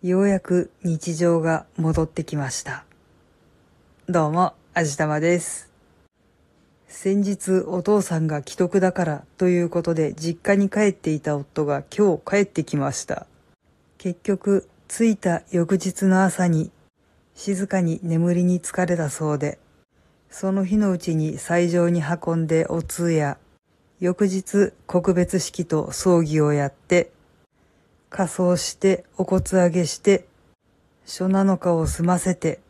ようやく日常が戻ってきました。どうも、あじたまです。先日お父さんが既得だからということで実家に帰っていた夫が今日帰ってきました。結局、着いた翌日の朝に静かに眠りに疲れたそうで、その日のうちに斎場に運んでお通夜、翌日告別式と葬儀をやって、仮装してお骨上げして、書七日を済ませて、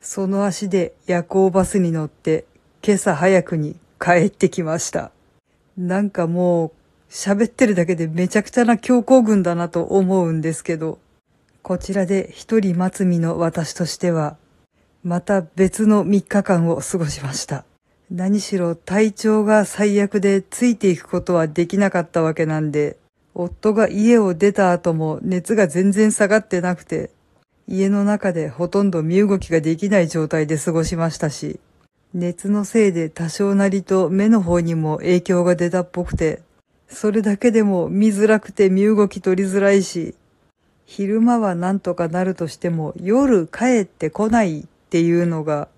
その足で夜行バスに乗って今朝早くに帰ってきました。なんかもう喋ってるだけでめちゃくちゃな強行軍だなと思うんですけど、こちらで一人待つ身の私としては、また別の3日間を過ごしました。何しろ体調が最悪でついていくことはできなかったわけなんで、夫が家を出た後も熱が全然下がってなくて、家の中でほとんど身動きができない状態で過ごしましたし、熱のせいで多少なりと目の方にも影響が出たっぽくて、それだけでも見づらくて身動き取りづらいし、昼間はなんとかなるとしても夜帰ってこないっていうのが、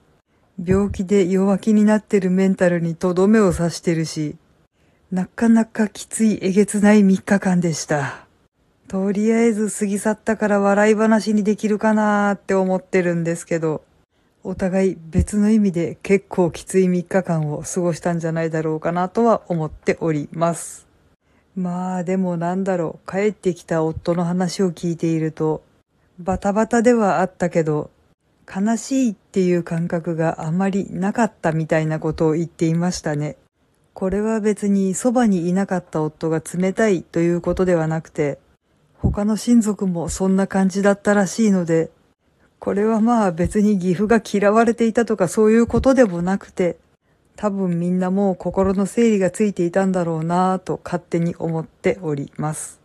病気で弱気になってるメンタルにとどめを刺してるし、なかなかきついえげつない3日間でした。とりあえず過ぎ去ったから笑い話にできるかなーって思ってるんですけど、お互い別の意味で結構きつい3日間を過ごしたんじゃないだろうかなとは思っております。まあでもなんだろう、帰ってきた夫の話を聞いていると、バタバタではあったけど、悲しいっていう感覚があまりなかったみたいなことを言っていましたね。これは別にそばにいなかった夫が冷たいということではなくて、他の親族もそんな感じだったらしいので、これはまあ別に岐阜が嫌われていたとかそういうことでもなくて、多分みんなもう心の整理がついていたんだろうなぁと勝手に思っております。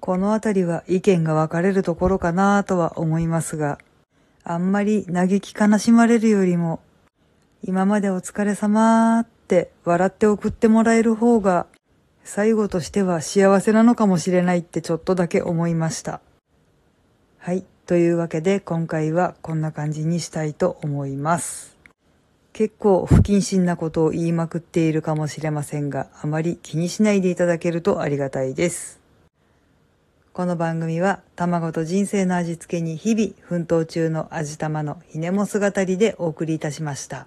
このあたりは意見が分かれるところかなぁとは思いますが、あんまり嘆き悲しまれるよりも、今までお疲れ様って笑って送ってもらえる方が、最後としては幸せなのかもしれないってちょっとだけ思いました。はい。というわけで今回はこんな感じにしたいと思います。結構不謹慎なことを言いまくっているかもしれませんが、あまり気にしないでいただけるとありがたいです。この番組は卵と人生の味付けに日々奮闘中の味玉のひねも姿りでお送りいたしました。